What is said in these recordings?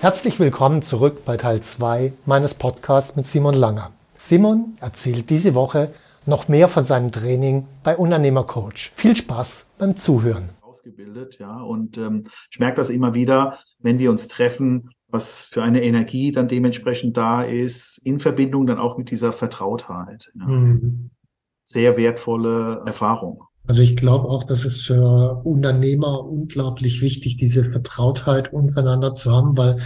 Herzlich willkommen zurück bei Teil 2 meines Podcasts mit Simon Langer. Simon erzählt diese Woche noch mehr von seinem Training bei Unternehmercoach. Viel Spaß beim Zuhören. Ausgebildet, ja, und ähm, ich merke das immer wieder, wenn wir uns treffen, was für eine Energie dann dementsprechend da ist, in Verbindung dann auch mit dieser Vertrautheit. Ja. Mhm. Sehr wertvolle Erfahrung. Also ich glaube auch, dass es für Unternehmer unglaublich wichtig, diese Vertrautheit untereinander zu haben, weil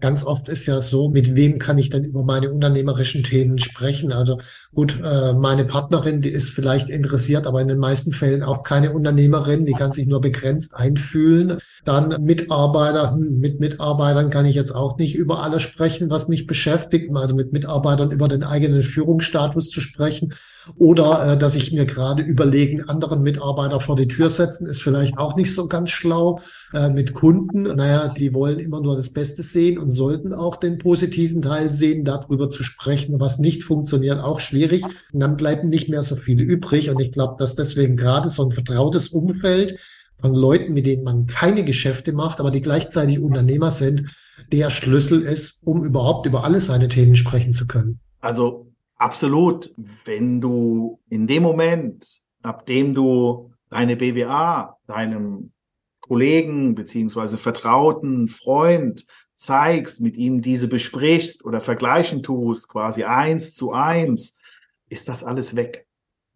ganz oft ist ja so, mit wem kann ich denn über meine unternehmerischen Themen sprechen? Also gut, äh, meine Partnerin, die ist vielleicht interessiert, aber in den meisten Fällen auch keine Unternehmerin, die kann sich nur begrenzt einfühlen. Dann Mitarbeiter, hm, mit Mitarbeitern kann ich jetzt auch nicht über alles sprechen, was mich beschäftigt, also mit Mitarbeitern über den eigenen Führungsstatus zu sprechen oder äh, dass ich mir gerade überlegen, anderen Mitarbeiter vor die Tür setzen, ist vielleicht auch nicht so ganz schlau. Äh, mit Kunden, naja, die wollen immer nur das Beste sehen und sollten auch den positiven Teil sehen, darüber zu sprechen, was nicht funktioniert, auch schwierig. Und dann bleiben nicht mehr so viele übrig. Und ich glaube, dass deswegen gerade so ein vertrautes Umfeld von Leuten, mit denen man keine Geschäfte macht, aber die gleichzeitig Unternehmer sind, der Schlüssel ist, um überhaupt über alle seine Themen sprechen zu können. Also Absolut. Wenn du in dem Moment, ab dem du deine BWA, deinem Kollegen beziehungsweise Vertrauten, Freund zeigst, mit ihm diese besprichst oder vergleichen tust, quasi eins zu eins, ist das alles weg.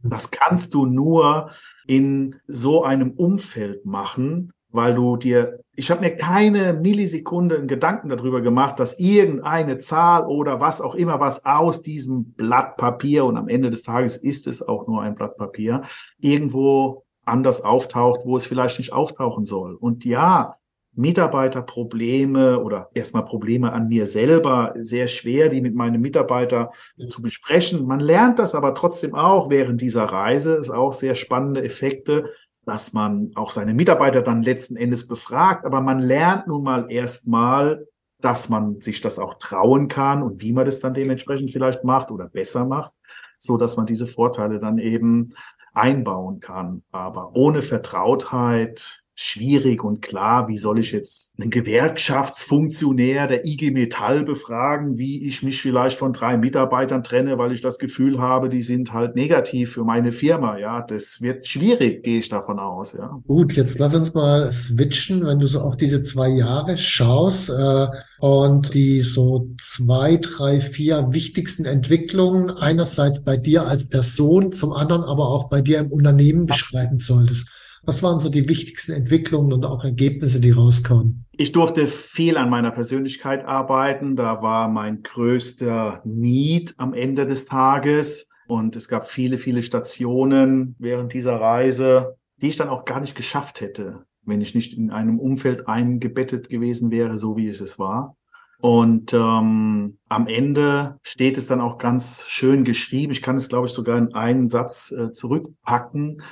Das kannst du nur in so einem Umfeld machen, weil du dir, ich habe mir keine Millisekunde einen Gedanken darüber gemacht, dass irgendeine Zahl oder was auch immer, was aus diesem Blatt Papier und am Ende des Tages ist es auch nur ein Blatt Papier, irgendwo anders auftaucht, wo es vielleicht nicht auftauchen soll. Und ja, Mitarbeiterprobleme oder erstmal Probleme an mir selber sehr schwer, die mit meinem Mitarbeiter zu besprechen. Man lernt das aber trotzdem auch während dieser Reise, ist auch sehr spannende Effekte dass man auch seine Mitarbeiter dann letzten Endes befragt. Aber man lernt nun mal erstmal, dass man sich das auch trauen kann und wie man das dann dementsprechend vielleicht macht oder besser macht, so dass man diese Vorteile dann eben einbauen kann. Aber ohne Vertrautheit schwierig und klar. Wie soll ich jetzt einen Gewerkschaftsfunktionär der IG Metall befragen, wie ich mich vielleicht von drei Mitarbeitern trenne, weil ich das Gefühl habe, die sind halt negativ für meine Firma. Ja, das wird schwierig, gehe ich davon aus. Ja. Gut, jetzt lass uns mal switchen, wenn du so auf diese zwei Jahre schaust. Äh und die so zwei, drei, vier wichtigsten Entwicklungen einerseits bei dir als Person, zum anderen aber auch bei dir im Unternehmen beschreiben solltest. Was waren so die wichtigsten Entwicklungen und auch Ergebnisse, die rauskamen? Ich durfte viel an meiner Persönlichkeit arbeiten. Da war mein größter Need am Ende des Tages. Und es gab viele, viele Stationen während dieser Reise, die ich dann auch gar nicht geschafft hätte, wenn ich nicht in einem Umfeld eingebettet gewesen wäre, so wie es es war. Und ähm, am Ende steht es dann auch ganz schön geschrieben. Ich kann es, glaube ich, sogar in einen Satz äh, zurückpacken.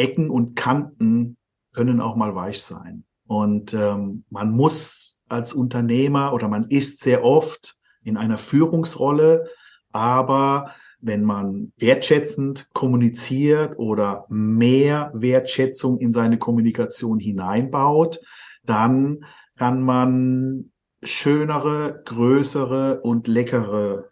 Ecken und Kanten können auch mal weich sein. Und ähm, man muss als Unternehmer oder man ist sehr oft in einer Führungsrolle, aber wenn man wertschätzend kommuniziert oder mehr Wertschätzung in seine Kommunikation hineinbaut, dann kann man schönere, größere und leckere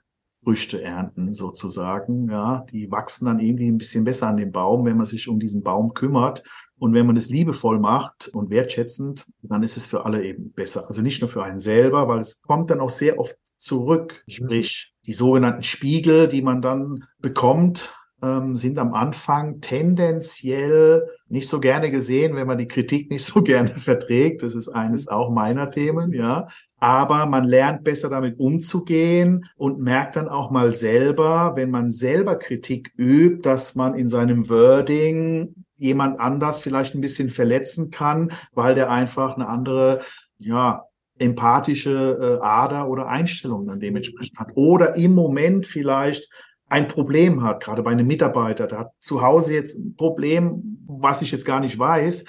Früchte ernten sozusagen. Ja, die wachsen dann irgendwie ein bisschen besser an dem Baum, wenn man sich um diesen Baum kümmert. Und wenn man es liebevoll macht und wertschätzend, dann ist es für alle eben besser. Also nicht nur für einen selber, weil es kommt dann auch sehr oft zurück. Sprich, die sogenannten Spiegel, die man dann bekommt, ähm, sind am Anfang tendenziell nicht so gerne gesehen, wenn man die Kritik nicht so gerne verträgt. Das ist eines auch meiner Themen, ja. Aber man lernt besser damit umzugehen und merkt dann auch mal selber, wenn man selber Kritik übt, dass man in seinem Wording jemand anders vielleicht ein bisschen verletzen kann, weil der einfach eine andere, ja, empathische äh, Ader oder Einstellung dann dementsprechend hat. Oder im Moment vielleicht ein Problem hat, gerade bei einem Mitarbeiter, der hat zu Hause jetzt ein Problem, was ich jetzt gar nicht weiß.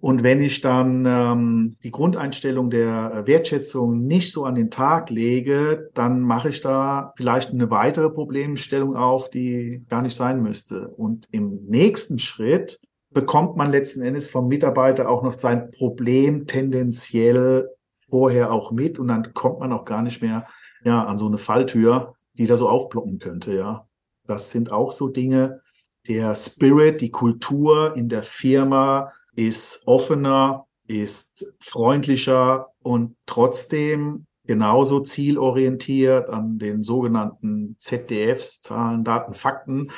Und wenn ich dann ähm, die Grundeinstellung der Wertschätzung nicht so an den Tag lege, dann mache ich da vielleicht eine weitere Problemstellung auf, die gar nicht sein müsste. Und im nächsten Schritt bekommt man letzten Endes vom Mitarbeiter auch noch sein Problem tendenziell vorher auch mit und dann kommt man auch gar nicht mehr ja, an so eine Falltür, die da so aufploppen könnte, ja. Das sind auch so Dinge. Der Spirit, die Kultur in der Firma ist offener, ist freundlicher und trotzdem genauso zielorientiert an den sogenannten ZDFs, Zahlen, Daten, Fakten,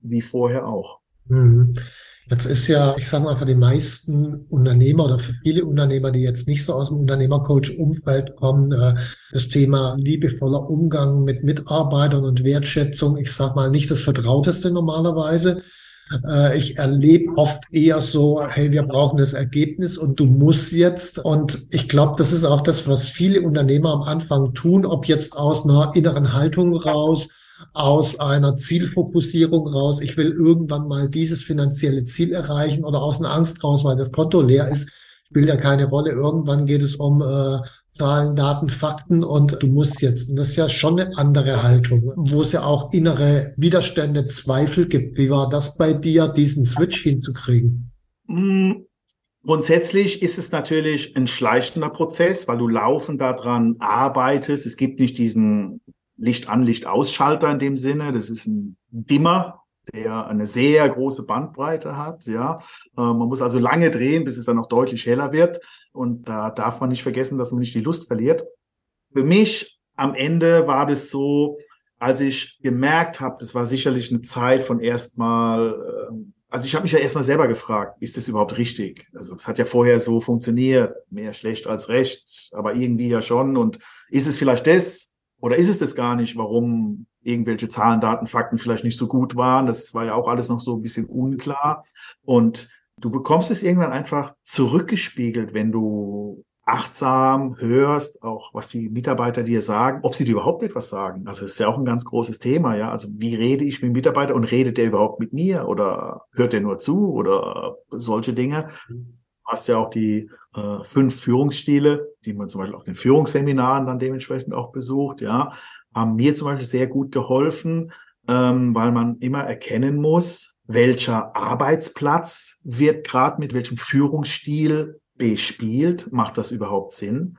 wie vorher auch. Mhm. Jetzt ist ja, ich sage mal, für die meisten Unternehmer oder für viele Unternehmer, die jetzt nicht so aus dem Unternehmercoach-Umfeld kommen, äh, das Thema liebevoller Umgang mit Mitarbeitern und Wertschätzung, ich sage mal, nicht das Vertrauteste normalerweise. Äh, ich erlebe oft eher so, hey, wir brauchen das Ergebnis und du musst jetzt. Und ich glaube, das ist auch das, was viele Unternehmer am Anfang tun, ob jetzt aus einer inneren Haltung raus, aus einer Zielfokussierung raus, ich will irgendwann mal dieses finanzielle Ziel erreichen oder aus einer Angst raus, weil das Konto leer ist, spielt ja keine Rolle. Irgendwann geht es um äh, Zahlen, Daten, Fakten und du musst jetzt. Und das ist ja schon eine andere Haltung, wo es ja auch innere Widerstände, Zweifel gibt. Wie war das bei dir, diesen Switch hinzukriegen? Mm, grundsätzlich ist es natürlich ein schleichender Prozess, weil du laufend daran arbeitest. Es gibt nicht diesen Licht an, Licht ausschalter in dem Sinne. Das ist ein Dimmer, der eine sehr große Bandbreite hat. Ja, äh, man muss also lange drehen, bis es dann noch deutlich heller wird. Und da darf man nicht vergessen, dass man nicht die Lust verliert. Für mich am Ende war das so, als ich gemerkt habe, das war sicherlich eine Zeit von erstmal, äh, also ich habe mich ja erstmal selber gefragt, ist das überhaupt richtig? Also es hat ja vorher so funktioniert, mehr schlecht als recht, aber irgendwie ja schon. Und ist es vielleicht das? Oder ist es das gar nicht, warum irgendwelche Zahlen, Daten, Fakten vielleicht nicht so gut waren? Das war ja auch alles noch so ein bisschen unklar. Und du bekommst es irgendwann einfach zurückgespiegelt, wenn du achtsam hörst, auch was die Mitarbeiter dir sagen, ob sie dir überhaupt etwas sagen. Also das ist ja auch ein ganz großes Thema, ja. Also wie rede ich mit dem Mitarbeiter und redet der überhaupt mit mir oder hört der nur zu oder solche Dinge. Hast ja auch die äh, fünf Führungsstile, die man zum Beispiel auf den Führungsseminaren dann dementsprechend auch besucht, ja, haben mir zum Beispiel sehr gut geholfen, ähm, weil man immer erkennen muss, welcher Arbeitsplatz wird gerade mit welchem Führungsstil bespielt, macht das überhaupt Sinn?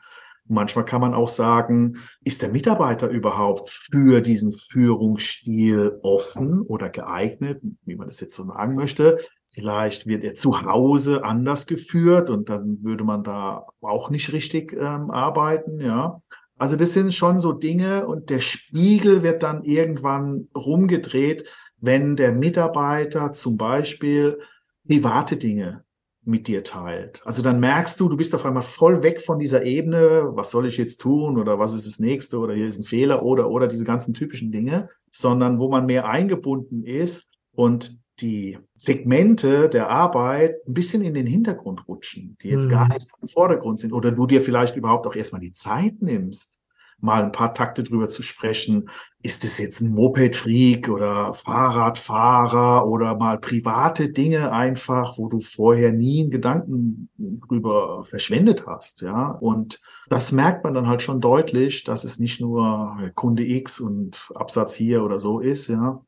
Manchmal kann man auch sagen, ist der Mitarbeiter überhaupt für diesen Führungsstil offen oder geeignet, wie man das jetzt so sagen möchte? Vielleicht wird er zu Hause anders geführt und dann würde man da auch nicht richtig ähm, arbeiten, ja. Also das sind schon so Dinge und der Spiegel wird dann irgendwann rumgedreht, wenn der Mitarbeiter zum Beispiel private Dinge mit dir teilt. Also dann merkst du, du bist auf einmal voll weg von dieser Ebene, was soll ich jetzt tun oder was ist das nächste oder hier ist ein Fehler oder oder diese ganzen typischen Dinge, sondern wo man mehr eingebunden ist und die Segmente der Arbeit ein bisschen in den Hintergrund rutschen, die jetzt mhm. gar nicht im Vordergrund sind oder du dir vielleicht überhaupt auch erstmal die Zeit nimmst, mal ein paar Takte drüber zu sprechen. Ist es jetzt ein Moped-Freak oder Fahrradfahrer oder mal private Dinge einfach, wo du vorher nie einen Gedanken drüber verschwendet hast, ja? Und das merkt man dann halt schon deutlich, dass es nicht nur Kunde X und Absatz hier oder so ist, ja,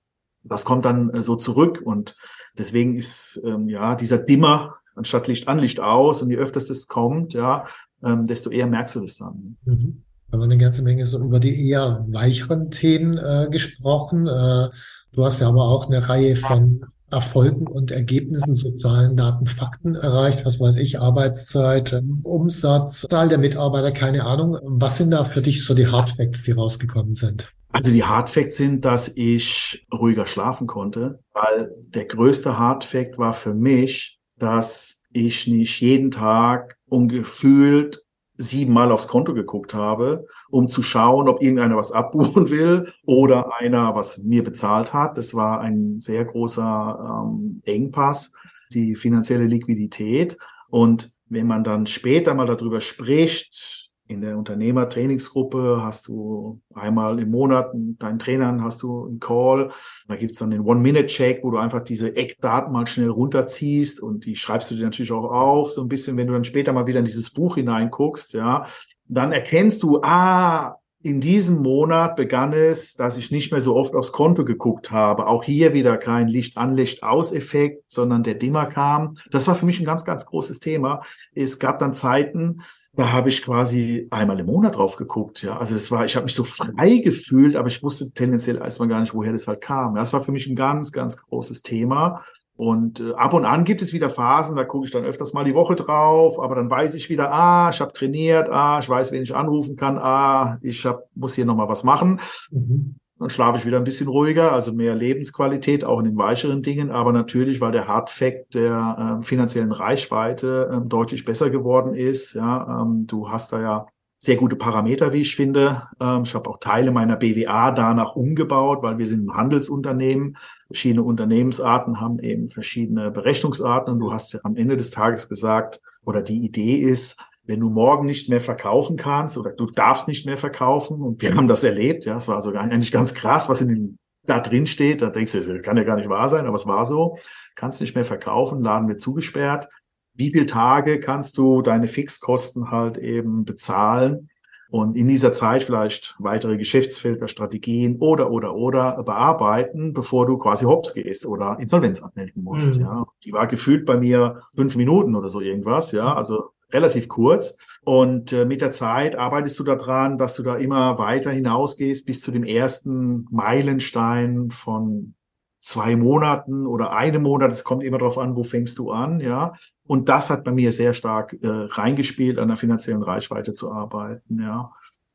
das kommt dann äh, so zurück und deswegen ist ähm, ja dieser Dimmer anstatt Licht an, Licht aus und je öfters das kommt, ja, ähm, desto eher merkst du das dann. Mhm. Wir haben eine ganze Menge so über die eher weicheren Themen äh, gesprochen. Äh, du hast ja aber auch eine Reihe von Erfolgen und Ergebnissen, sozialen Daten, Fakten erreicht? Was weiß ich, Arbeitszeit, ähm, Umsatz, Zahl der Mitarbeiter, keine Ahnung. Was sind da für dich so die Hardfacts, die rausgekommen sind? Also die Hardfacts sind, dass ich ruhiger schlafen konnte, weil der größte Hardfact war für mich, dass ich nicht jeden Tag ungefühlt siebenmal aufs Konto geguckt habe, um zu schauen, ob irgendeiner was abbuchen will oder einer was mir bezahlt hat. Das war ein sehr großer ähm, Engpass, die finanzielle Liquidität. Und wenn man dann später mal darüber spricht, in der Unternehmertrainingsgruppe hast du einmal im Monat deinen Trainern hast du einen Call. Da gibt's dann den One-Minute-Check, wo du einfach diese Eckdaten mal schnell runterziehst und die schreibst du dir natürlich auch auf, so ein bisschen, wenn du dann später mal wieder in dieses Buch hineinguckst, ja, dann erkennst du, ah, in diesem Monat begann es, dass ich nicht mehr so oft aufs Konto geguckt habe. Auch hier wieder kein Licht an, Licht aus Effekt, sondern der Dimmer kam. Das war für mich ein ganz, ganz großes Thema. Es gab dann Zeiten, da habe ich quasi einmal im Monat drauf geguckt. Ja, also es war, ich habe mich so frei gefühlt, aber ich wusste tendenziell erstmal gar nicht, woher das halt kam. Das war für mich ein ganz, ganz großes Thema. Und äh, ab und an gibt es wieder Phasen, da gucke ich dann öfters mal die Woche drauf, aber dann weiß ich wieder, ah, ich habe trainiert, ah, ich weiß, wen ich anrufen kann, ah, ich hab, muss hier nochmal was machen. Mhm. Dann schlafe ich wieder ein bisschen ruhiger, also mehr Lebensqualität, auch in den weicheren Dingen. Aber natürlich, weil der Hardfact der äh, finanziellen Reichweite äh, deutlich besser geworden ist. Ja, ähm, du hast da ja sehr gute Parameter, wie ich finde. Ähm, ich habe auch Teile meiner BWA danach umgebaut, weil wir sind ein Handelsunternehmen. Verschiedene Unternehmensarten haben eben verschiedene Berechnungsarten. Und du hast ja am Ende des Tages gesagt, oder die Idee ist, wenn du morgen nicht mehr verkaufen kannst oder du darfst nicht mehr verkaufen, und wir haben das erlebt, ja, es war sogar eigentlich ganz krass, was in dem, da drin steht, da denkst du, das kann ja gar nicht wahr sein, aber es war so, kannst nicht mehr verkaufen, Laden wird zugesperrt. Wie viele Tage kannst du deine Fixkosten halt eben bezahlen? Und in dieser Zeit vielleicht weitere Geschäftsfelder, Strategien oder, oder, oder bearbeiten, bevor du quasi hops gehst oder Insolvenz anmelden musst, mhm. ja. Die war gefühlt bei mir fünf Minuten oder so irgendwas, ja. Also relativ kurz. Und äh, mit der Zeit arbeitest du daran, dass du da immer weiter hinausgehst bis zu dem ersten Meilenstein von zwei Monaten oder einem Monat. Es kommt immer darauf an, wo fängst du an, ja. Und das hat bei mir sehr stark äh, reingespielt, an der finanziellen Reichweite zu arbeiten, ja.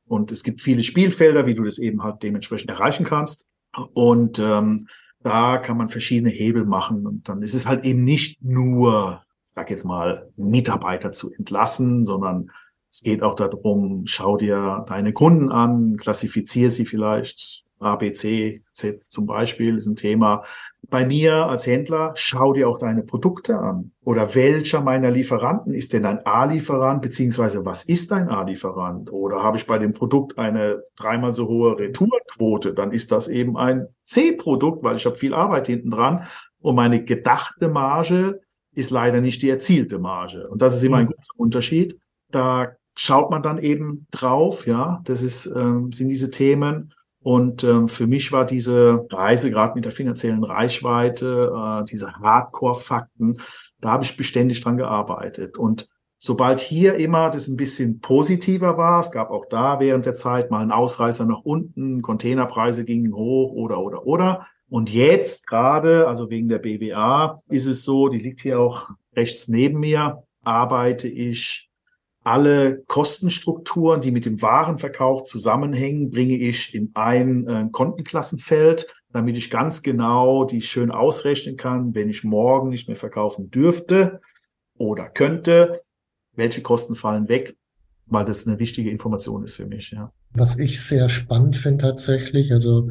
Und es gibt viele Spielfelder, wie du das eben halt dementsprechend erreichen kannst. Und ähm, da kann man verschiedene Hebel machen. Und dann ist es halt eben nicht nur sag jetzt mal, Mitarbeiter zu entlassen, sondern es geht auch darum, schau dir deine Kunden an, klassifizier sie vielleicht. A, B, C, Z zum Beispiel ist ein Thema. Bei mir als Händler, schau dir auch deine Produkte an. Oder welcher meiner Lieferanten ist denn ein A-Lieferant, beziehungsweise was ist ein A-Lieferant? Oder habe ich bei dem Produkt eine dreimal so hohe Retourenquote, dann ist das eben ein C-Produkt, weil ich habe viel Arbeit hinten dran. Und meine gedachte Marge ist leider nicht die erzielte Marge. Und das ist immer ein mhm. großer Unterschied. Da schaut man dann eben drauf, ja, das ist, ähm, sind diese Themen. Und ähm, für mich war diese Reise gerade mit der finanziellen Reichweite, äh, diese Hardcore-Fakten, da habe ich beständig dran gearbeitet. Und sobald hier immer das ein bisschen positiver war, es gab auch da während der Zeit mal einen Ausreißer nach unten, Containerpreise gingen hoch oder oder oder, und jetzt gerade, also wegen der BWA, ist es so, die liegt hier auch rechts neben mir, arbeite ich alle Kostenstrukturen, die mit dem Warenverkauf zusammenhängen, bringe ich in ein äh, Kontenklassenfeld, damit ich ganz genau die schön ausrechnen kann, wenn ich morgen nicht mehr verkaufen dürfte oder könnte, welche Kosten fallen weg, weil das eine wichtige Information ist für mich, ja. Was ich sehr spannend finde tatsächlich, also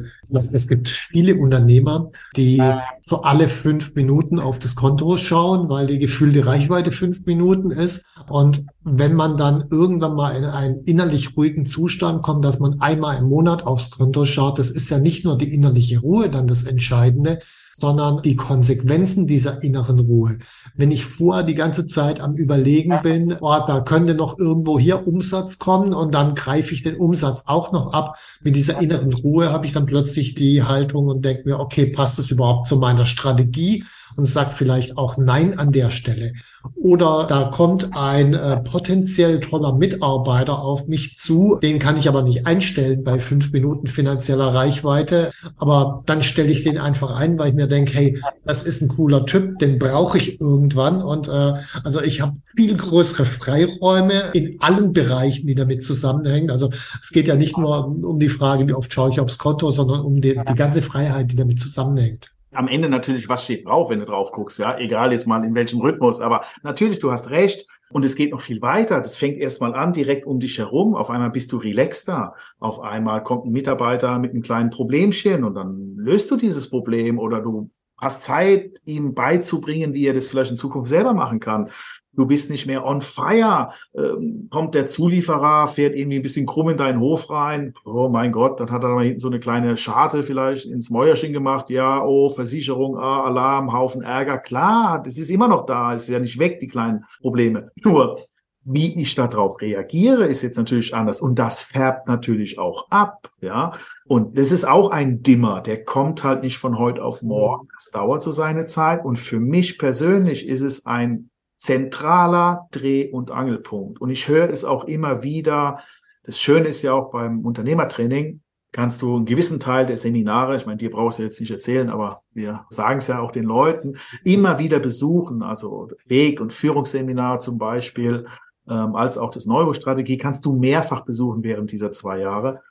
es gibt viele Unternehmer, die so alle fünf Minuten auf das Konto schauen, weil die gefühlte Reichweite fünf Minuten ist. Und wenn man dann irgendwann mal in einen innerlich ruhigen Zustand kommt, dass man einmal im Monat aufs Konto schaut, das ist ja nicht nur die innerliche Ruhe dann das Entscheidende, sondern die Konsequenzen dieser inneren Ruhe. Wenn ich vorher die ganze Zeit am Überlegen bin, oh, da könnte noch irgendwo hier Umsatz kommen und dann greife ich den Umsatz auch noch ab. Mit dieser inneren Ruhe habe ich dann plötzlich die Haltung und denke mir, okay, passt das überhaupt zu meiner Strategie? Und sagt vielleicht auch Nein an der Stelle. Oder da kommt ein äh, potenziell toller Mitarbeiter auf mich zu, den kann ich aber nicht einstellen bei fünf Minuten finanzieller Reichweite, aber dann stelle ich den einfach ein, weil ich mir denke, hey, das ist ein cooler Typ, den brauche ich irgendwann und äh, also ich habe viel größere Freiräume in allen Bereichen, die damit zusammenhängen. Also es geht ja nicht nur um die Frage, wie oft schaue ich aufs Konto, sondern um die, die ganze Freiheit, die damit zusammenhängt am Ende natürlich, was steht drauf, wenn du drauf guckst, ja, egal jetzt mal in welchem Rhythmus, aber natürlich, du hast recht. Und es geht noch viel weiter. Das fängt erstmal an, direkt um dich herum. Auf einmal bist du relaxter. Auf einmal kommt ein Mitarbeiter mit einem kleinen Problemchen und dann löst du dieses Problem oder du hast Zeit, ihm beizubringen, wie er das vielleicht in Zukunft selber machen kann du bist nicht mehr on fire. Ähm, kommt der Zulieferer, fährt irgendwie ein bisschen krumm in deinen Hof rein. Oh mein Gott, dann hat er mal hinten so eine kleine Scharte vielleicht ins Mäuerchen gemacht. Ja, oh, Versicherung, ah, Alarm, Haufen Ärger. Klar, das ist immer noch da, es ist ja nicht weg, die kleinen Probleme. Nur, wie ich darauf reagiere, ist jetzt natürlich anders. Und das färbt natürlich auch ab, ja. Und das ist auch ein Dimmer, der kommt halt nicht von heute auf morgen. Das dauert so seine Zeit. Und für mich persönlich ist es ein zentraler Dreh- und Angelpunkt. Und ich höre es auch immer wieder. Das Schöne ist ja auch beim Unternehmertraining, kannst du einen gewissen Teil der Seminare, ich meine, dir brauchst du jetzt nicht erzählen, aber wir sagen es ja auch den Leuten, immer wieder besuchen, also Weg- und Führungsseminar zum Beispiel, ähm, als auch das Neurostrategie, kannst du mehrfach besuchen während dieser zwei Jahre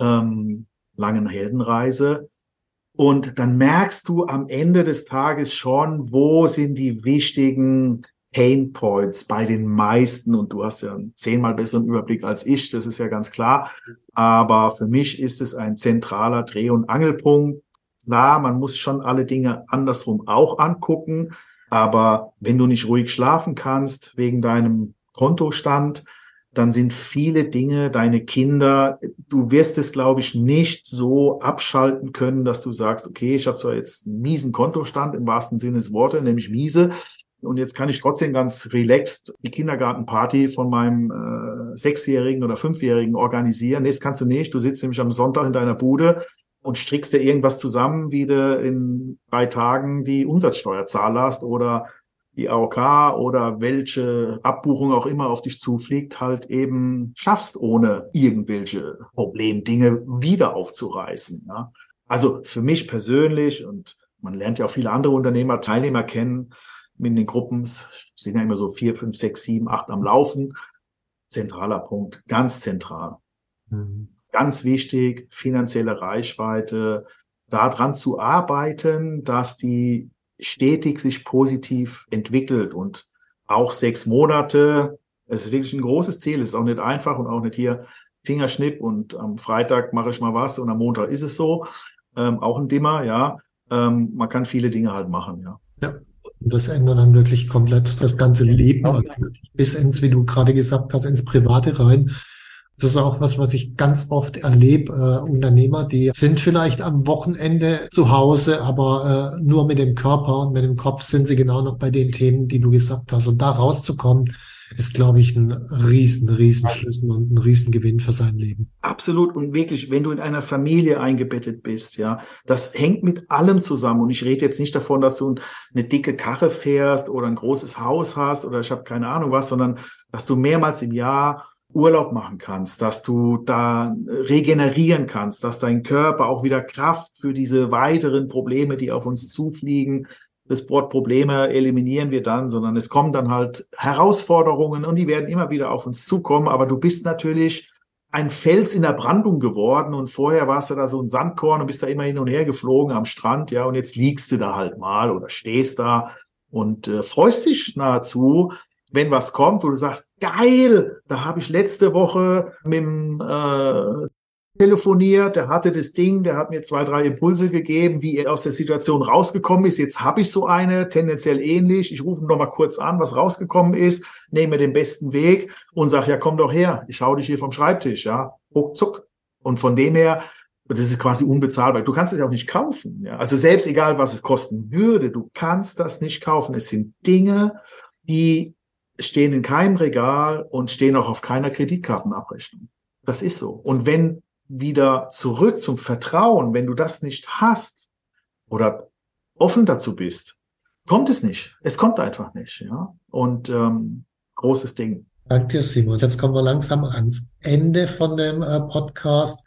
ähm, langen Heldenreise. Und dann merkst du am Ende des Tages schon, wo sind die wichtigen Pain Points bei den meisten und du hast ja einen zehnmal besseren Überblick als ich, das ist ja ganz klar. Aber für mich ist es ein zentraler Dreh- und Angelpunkt. Klar, man muss schon alle Dinge andersrum auch angucken. Aber wenn du nicht ruhig schlafen kannst wegen deinem Kontostand, dann sind viele Dinge, deine Kinder, du wirst es, glaube ich, nicht so abschalten können, dass du sagst, okay, ich habe zwar jetzt einen miesen Kontostand im wahrsten Sinne des Wortes, nämlich miese, und jetzt kann ich trotzdem ganz relaxed die Kindergartenparty von meinem äh, Sechsjährigen oder Fünfjährigen organisieren. Nee, das kannst du nicht. Du sitzt nämlich am Sonntag in deiner Bude und strickst dir irgendwas zusammen, wie du in drei Tagen die Umsatzsteuer zahlst oder die AOK oder welche Abbuchung auch immer auf dich zufliegt, halt eben schaffst, ohne irgendwelche Problemdinge wieder aufzureißen. Ja? Also für mich persönlich und man lernt ja auch viele andere Unternehmer, Teilnehmer kennen, in den Gruppen sind ja immer so vier, fünf, sechs, sieben, acht am Laufen. Zentraler Punkt, ganz zentral. Mhm. Ganz wichtig, finanzielle Reichweite, daran zu arbeiten, dass die stetig sich positiv entwickelt und auch sechs Monate, es ist wirklich ein großes Ziel, es ist auch nicht einfach und auch nicht hier Fingerschnipp und am Freitag mache ich mal was und am Montag ist es so. Ähm, auch ein Dimmer, ja. Ähm, man kann viele Dinge halt machen, ja. Ja, und das ändert dann wirklich komplett das ganze Leben, bis ins, wie du gerade gesagt hast, ins Private rein. Das ist auch was, was ich ganz oft erlebe. Äh, Unternehmer, die sind vielleicht am Wochenende zu Hause, aber äh, nur mit dem Körper und mit dem Kopf sind sie genau noch bei den Themen, die du gesagt hast. Und da rauszukommen, ist, glaube ich, ein riesen, riesen Schlüssel und ein riesen Gewinn für sein Leben. Absolut. Und wirklich, wenn du in einer Familie eingebettet bist, ja, das hängt mit allem zusammen. Und ich rede jetzt nicht davon, dass du eine dicke Karre fährst oder ein großes Haus hast oder ich habe keine Ahnung was, sondern dass du mehrmals im Jahr Urlaub machen kannst, dass du da regenerieren kannst, dass dein Körper auch wieder Kraft für diese weiteren Probleme, die auf uns zufliegen, das Wort Probleme eliminieren wir dann, sondern es kommen dann halt Herausforderungen und die werden immer wieder auf uns zukommen. Aber du bist natürlich ein Fels in der Brandung geworden und vorher warst du da so ein Sandkorn und bist da immer hin und her geflogen am Strand, ja, und jetzt liegst du da halt mal oder stehst da und äh, freust dich nahezu, wenn was kommt, wo du sagst, geil, da habe ich letzte Woche mit dem äh, telefoniert, der hatte das Ding, der hat mir zwei, drei Impulse gegeben, wie er aus der Situation rausgekommen ist. Jetzt habe ich so eine, tendenziell ähnlich. Ich rufe noch mal kurz an, was rausgekommen ist, nehme den besten Weg und sage, ja, komm doch her, ich hau dich hier vom Schreibtisch, ja, ruckzuck. Und von dem her, das ist quasi unbezahlbar. Du kannst es ja auch nicht kaufen. Ja? Also selbst egal, was es kosten würde, du kannst das nicht kaufen. Es sind Dinge, die stehen in keinem Regal und stehen auch auf keiner Kreditkartenabrechnung. Das ist so. Und wenn wieder zurück zum Vertrauen, wenn du das nicht hast oder offen dazu bist, kommt es nicht. Es kommt einfach nicht. Ja? Und ähm, großes Ding. Danke dir, Simon. Jetzt kommen wir langsam ans Ende von dem äh, Podcast.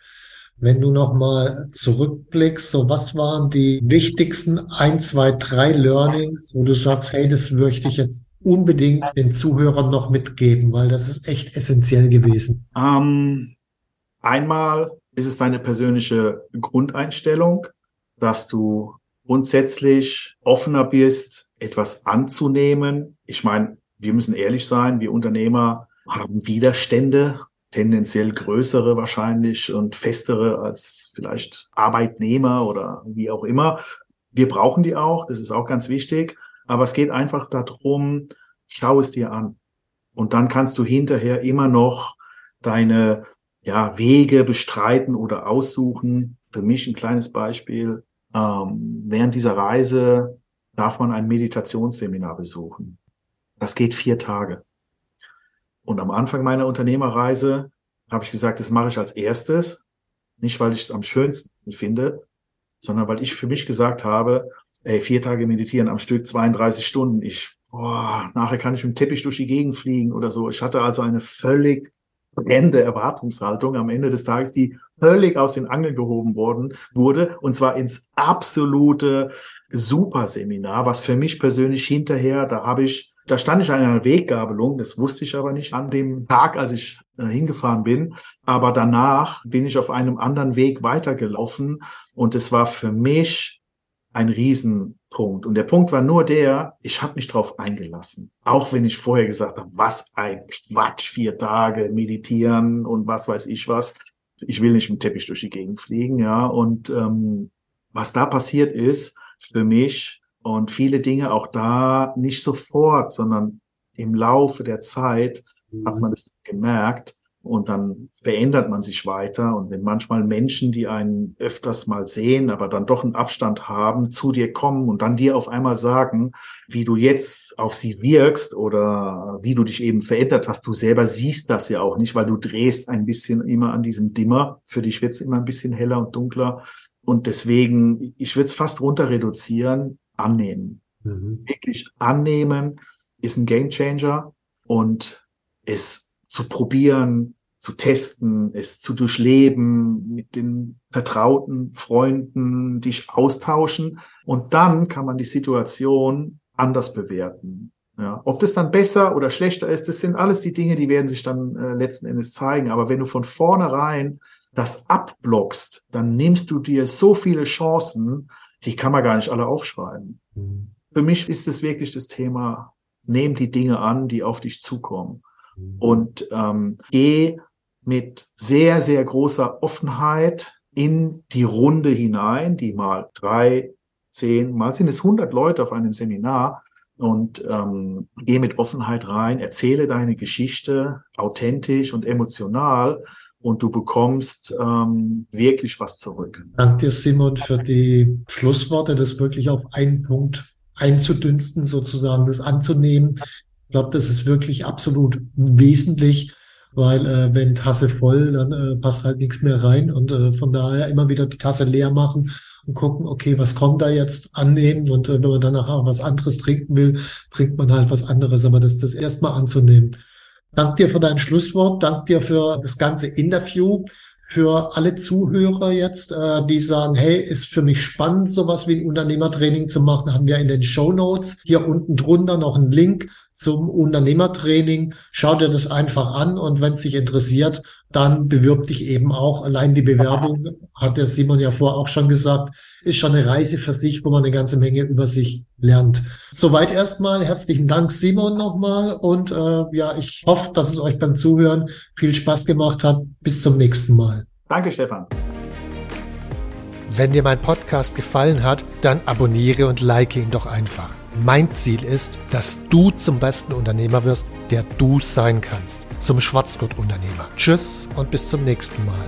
Wenn du nochmal zurückblickst, so was waren die wichtigsten ein, zwei, drei Learnings, wo du sagst, hey, das möchte ich jetzt unbedingt den Zuhörern noch mitgeben, weil das ist echt essentiell gewesen. Ähm, einmal ist es deine persönliche Grundeinstellung, dass du grundsätzlich offener bist, etwas anzunehmen. Ich meine, wir müssen ehrlich sein, wir Unternehmer haben Widerstände, tendenziell größere wahrscheinlich und festere als vielleicht Arbeitnehmer oder wie auch immer. Wir brauchen die auch, das ist auch ganz wichtig. Aber es geht einfach darum, schau es dir an. Und dann kannst du hinterher immer noch deine ja, Wege bestreiten oder aussuchen. Für mich ein kleines Beispiel. Ähm, während dieser Reise darf man ein Meditationsseminar besuchen. Das geht vier Tage. Und am Anfang meiner Unternehmerreise habe ich gesagt, das mache ich als erstes. Nicht, weil ich es am schönsten finde, sondern weil ich für mich gesagt habe, ey, vier Tage meditieren am Stück, 32 Stunden. Ich, boah, nachher kann ich mit dem Teppich durch die Gegend fliegen oder so. Ich hatte also eine völlig brennende Erwartungshaltung am Ende des Tages, die völlig aus den Angeln gehoben worden wurde, und zwar ins absolute Superseminar, was für mich persönlich hinterher, da habe ich da stand ich an einer Weggabelung, das wusste ich aber nicht an dem Tag, als ich äh, hingefahren bin. Aber danach bin ich auf einem anderen Weg weitergelaufen und es war für mich ein Riesenpunkt. Und der Punkt war nur der, ich habe mich drauf eingelassen. Auch wenn ich vorher gesagt habe, was ein Quatsch, vier Tage meditieren und was weiß ich was. Ich will nicht mit Teppich durch die Gegend fliegen, ja. Und ähm, was da passiert ist, für mich und viele Dinge auch da nicht sofort, sondern im Laufe der Zeit mhm. hat man es gemerkt und dann verändert man sich weiter. Und wenn manchmal Menschen, die einen öfters mal sehen, aber dann doch einen Abstand haben, zu dir kommen und dann dir auf einmal sagen, wie du jetzt auf sie wirkst oder wie du dich eben verändert hast, du selber siehst das ja auch nicht, weil du drehst ein bisschen immer an diesem Dimmer. Für dich wird es immer ein bisschen heller und dunkler. Und deswegen, ich würde es fast runter reduzieren annehmen. Mhm. Wirklich annehmen ist ein Gamechanger und es zu probieren, zu testen, es zu durchleben, mit den vertrauten Freunden dich austauschen und dann kann man die Situation anders bewerten. Ja, ob das dann besser oder schlechter ist, das sind alles die Dinge, die werden sich dann äh, letzten Endes zeigen. Aber wenn du von vornherein das abblockst, dann nimmst du dir so viele Chancen, die kann man gar nicht alle aufschreiben. Mhm. Für mich ist es wirklich das Thema, nehm die Dinge an, die auf dich zukommen. Und ähm, geh mit sehr, sehr großer Offenheit in die Runde hinein, die mal drei, zehn, mal sind es hundert Leute auf einem Seminar und ähm, geh mit Offenheit rein, erzähle deine Geschichte authentisch und emotional und du bekommst ähm, wirklich was zurück. Danke dir, Simon, für die Schlussworte, das wirklich auf einen Punkt einzudünsten, sozusagen das anzunehmen. Ich glaube, das ist wirklich absolut wesentlich, weil äh, wenn Tasse voll, dann äh, passt halt nichts mehr rein und äh, von daher immer wieder die Tasse leer machen und gucken, okay, was kommt da jetzt annehmen und äh, wenn man danach auch was anderes trinken will, trinkt man halt was anderes, aber das, das erstmal anzunehmen. Dank dir für dein Schlusswort, dank dir für das ganze Interview, für alle Zuhörer jetzt, äh, die sagen, hey, ist für mich spannend, sowas wie ein Unternehmertraining zu machen, haben wir in den Show Notes. Hier unten drunter noch einen Link zum Unternehmertraining. Schau dir das einfach an und wenn es dich interessiert, dann bewirb dich eben auch. Allein die Bewerbung, hat der Simon ja vorher auch schon gesagt, ist schon eine Reise für sich, wo man eine ganze Menge über sich lernt. Soweit erstmal. Herzlichen Dank, Simon, nochmal. Und äh, ja, ich hoffe, dass es euch beim Zuhören viel Spaß gemacht hat. Bis zum nächsten Mal. Danke, Stefan. Wenn dir mein Podcast gefallen hat, dann abonniere und like ihn doch einfach. Mein Ziel ist, dass du zum besten Unternehmer wirst, der du sein kannst. Zum Schwarzgurt-Unternehmer. Tschüss und bis zum nächsten Mal.